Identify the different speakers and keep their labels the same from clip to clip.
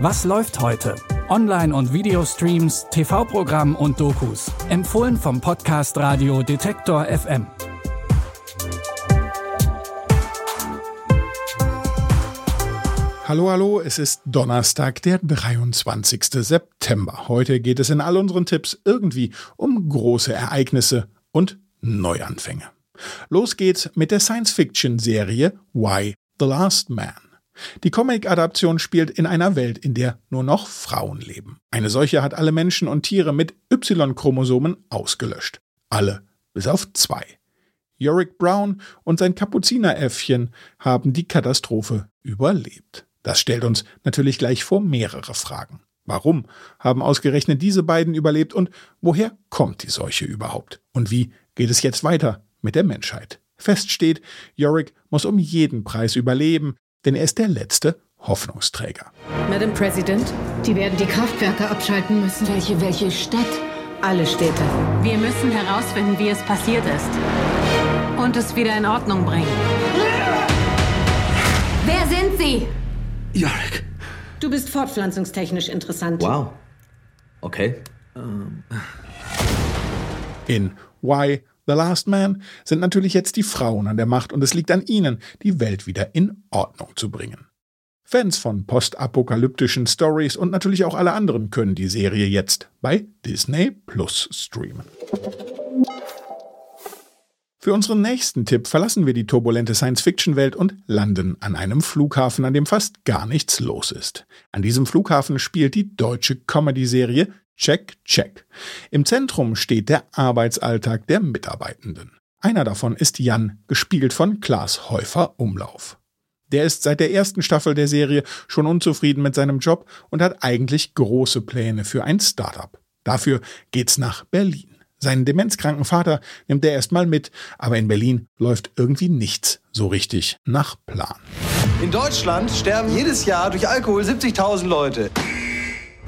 Speaker 1: Was läuft heute? Online- und Videostreams, TV-Programm und Dokus. Empfohlen vom Podcast Radio Detektor FM.
Speaker 2: Hallo, hallo, es ist Donnerstag, der 23. September. Heute geht es in all unseren Tipps irgendwie um große Ereignisse und Neuanfänge. Los geht's mit der Science-Fiction-Serie Why the Last Man. Die Comic-Adaption spielt in einer Welt, in der nur noch Frauen leben. Eine solche hat alle Menschen und Tiere mit Y-Chromosomen ausgelöscht. Alle, bis auf zwei. Yorick Brown und sein Kapuzineräffchen haben die Katastrophe überlebt. Das stellt uns natürlich gleich vor mehrere Fragen. Warum haben ausgerechnet diese beiden überlebt und woher kommt die Seuche überhaupt? Und wie geht es jetzt weiter mit der Menschheit? Fest steht, Yorick muss um jeden Preis überleben, denn er ist der letzte Hoffnungsträger.
Speaker 3: Madam President, die werden die Kraftwerke abschalten müssen.
Speaker 4: Welche, welche Stadt?
Speaker 3: Alle Städte.
Speaker 5: Wir müssen herausfinden, wie es passiert ist. Und es wieder in Ordnung bringen.
Speaker 4: Wer sind Sie?
Speaker 6: Jarek.
Speaker 3: Du bist fortpflanzungstechnisch interessant.
Speaker 6: Wow. Okay. Ähm.
Speaker 2: In Why The Last Man sind natürlich jetzt die Frauen an der Macht und es liegt an ihnen, die Welt wieder in Ordnung zu bringen. Fans von postapokalyptischen Stories und natürlich auch alle anderen können die Serie jetzt bei Disney Plus streamen. Für unseren nächsten Tipp verlassen wir die turbulente Science-Fiction-Welt und landen an einem Flughafen, an dem fast gar nichts los ist. An diesem Flughafen spielt die deutsche Comedy-Serie Check, check. Im Zentrum steht der Arbeitsalltag der Mitarbeitenden. Einer davon ist Jan, gespielt von Klaas Häufer Umlauf. Der ist seit der ersten Staffel der Serie schon unzufrieden mit seinem Job und hat eigentlich große Pläne für ein Startup. Dafür geht's nach Berlin. Seinen demenzkranken Vater nimmt er erstmal mit, aber in Berlin läuft irgendwie nichts so richtig nach Plan.
Speaker 7: In Deutschland sterben jedes Jahr durch Alkohol 70.000 Leute.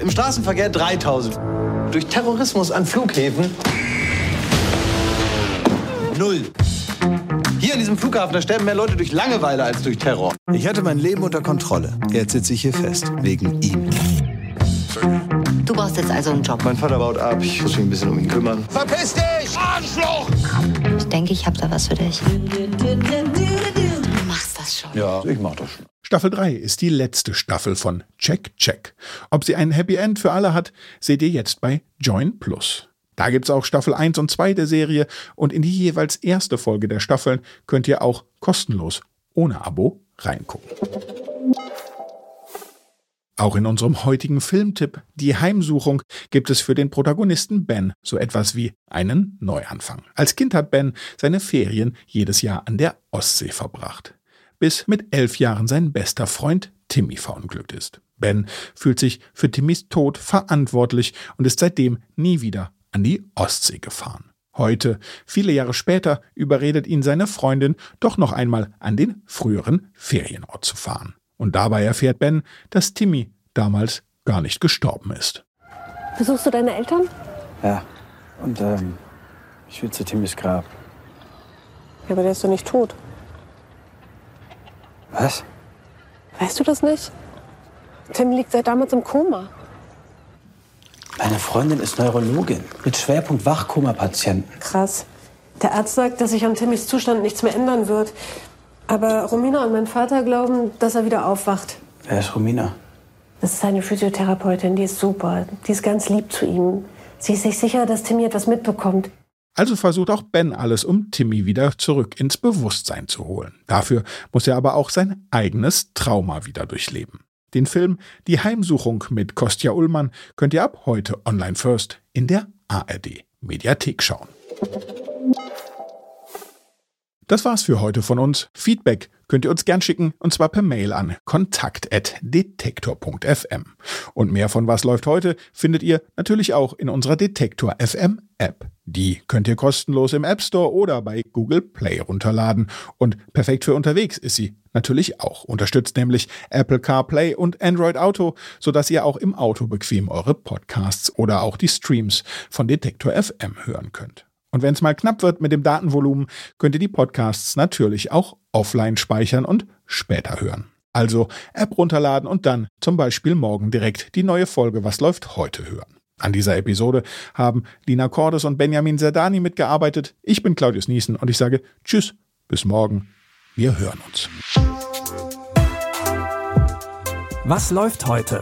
Speaker 7: Im Straßenverkehr 3000. Durch Terrorismus an Flughäfen null. Hier an diesem Flughafen, da sterben mehr Leute durch Langeweile als durch Terror. Ich hatte mein Leben unter Kontrolle. Jetzt sitze ich hier fest, wegen ihm.
Speaker 4: Du brauchst jetzt also einen Job.
Speaker 7: Mein Vater baut ab, ich muss mich ein bisschen um ihn kümmern.
Speaker 8: Verpiss dich, Arschloch!
Speaker 4: Ich denke, ich habe da was für dich. Du machst das schon.
Speaker 7: Ja, ich mach das schon.
Speaker 2: Staffel 3 ist die letzte Staffel von Check Check. Ob sie ein Happy End für alle hat, seht ihr jetzt bei Join Plus. Da gibt's auch Staffel 1 und 2 der Serie und in die jeweils erste Folge der Staffeln könnt ihr auch kostenlos, ohne Abo, reingucken. Auch in unserem heutigen Filmtipp Die Heimsuchung gibt es für den Protagonisten Ben so etwas wie einen Neuanfang. Als Kind hat Ben seine Ferien jedes Jahr an der Ostsee verbracht bis mit elf Jahren sein bester Freund Timmy verunglückt ist. Ben fühlt sich für Timmys Tod verantwortlich und ist seitdem nie wieder an die Ostsee gefahren. Heute, viele Jahre später, überredet ihn seine Freundin, doch noch einmal an den früheren Ferienort zu fahren. Und dabei erfährt Ben, dass Timmy damals gar nicht gestorben ist.
Speaker 9: Besuchst du deine Eltern?
Speaker 7: Ja, und ähm, ich will zu Timmys Grab.
Speaker 9: Ja, aber der ist doch nicht tot.
Speaker 7: Was?
Speaker 9: Weißt du das nicht? Tim liegt seit damals im Koma.
Speaker 7: Meine Freundin ist Neurologin mit Schwerpunkt Wachkoma-Patienten.
Speaker 9: Krass. Der Arzt sagt, dass sich an Timmys Zustand nichts mehr ändern wird. Aber Romina und mein Vater glauben, dass er wieder aufwacht.
Speaker 7: Wer ist Romina?
Speaker 9: Das ist seine Physiotherapeutin, die ist super. Die ist ganz lieb zu ihm. Sie ist sich sicher, dass Timmy etwas mitbekommt.
Speaker 2: Also versucht auch Ben alles, um Timmy wieder zurück ins Bewusstsein zu holen. Dafür muss er aber auch sein eigenes Trauma wieder durchleben. Den Film Die Heimsuchung mit Kostja Ullmann könnt ihr ab heute online first in der ARD Mediathek schauen. Das war's für heute von uns. Feedback könnt ihr uns gern schicken und zwar per Mail an kontakt.detektor.fm. Und mehr von Was läuft heute findet ihr natürlich auch in unserer Detektor FM App. Die könnt ihr kostenlos im App Store oder bei Google Play runterladen. Und perfekt für unterwegs ist sie natürlich auch. Unterstützt nämlich Apple CarPlay und Android Auto, sodass ihr auch im Auto bequem eure Podcasts oder auch die Streams von Detektor FM hören könnt. Und wenn es mal knapp wird mit dem Datenvolumen, könnt ihr die Podcasts natürlich auch offline speichern und später hören. Also App runterladen und dann zum Beispiel morgen direkt die neue Folge Was läuft heute hören. An dieser Episode haben Lina Cordes und Benjamin Zerdani mitgearbeitet. Ich bin Claudius Niesen und ich sage Tschüss, bis morgen. Wir hören uns.
Speaker 1: Was läuft heute?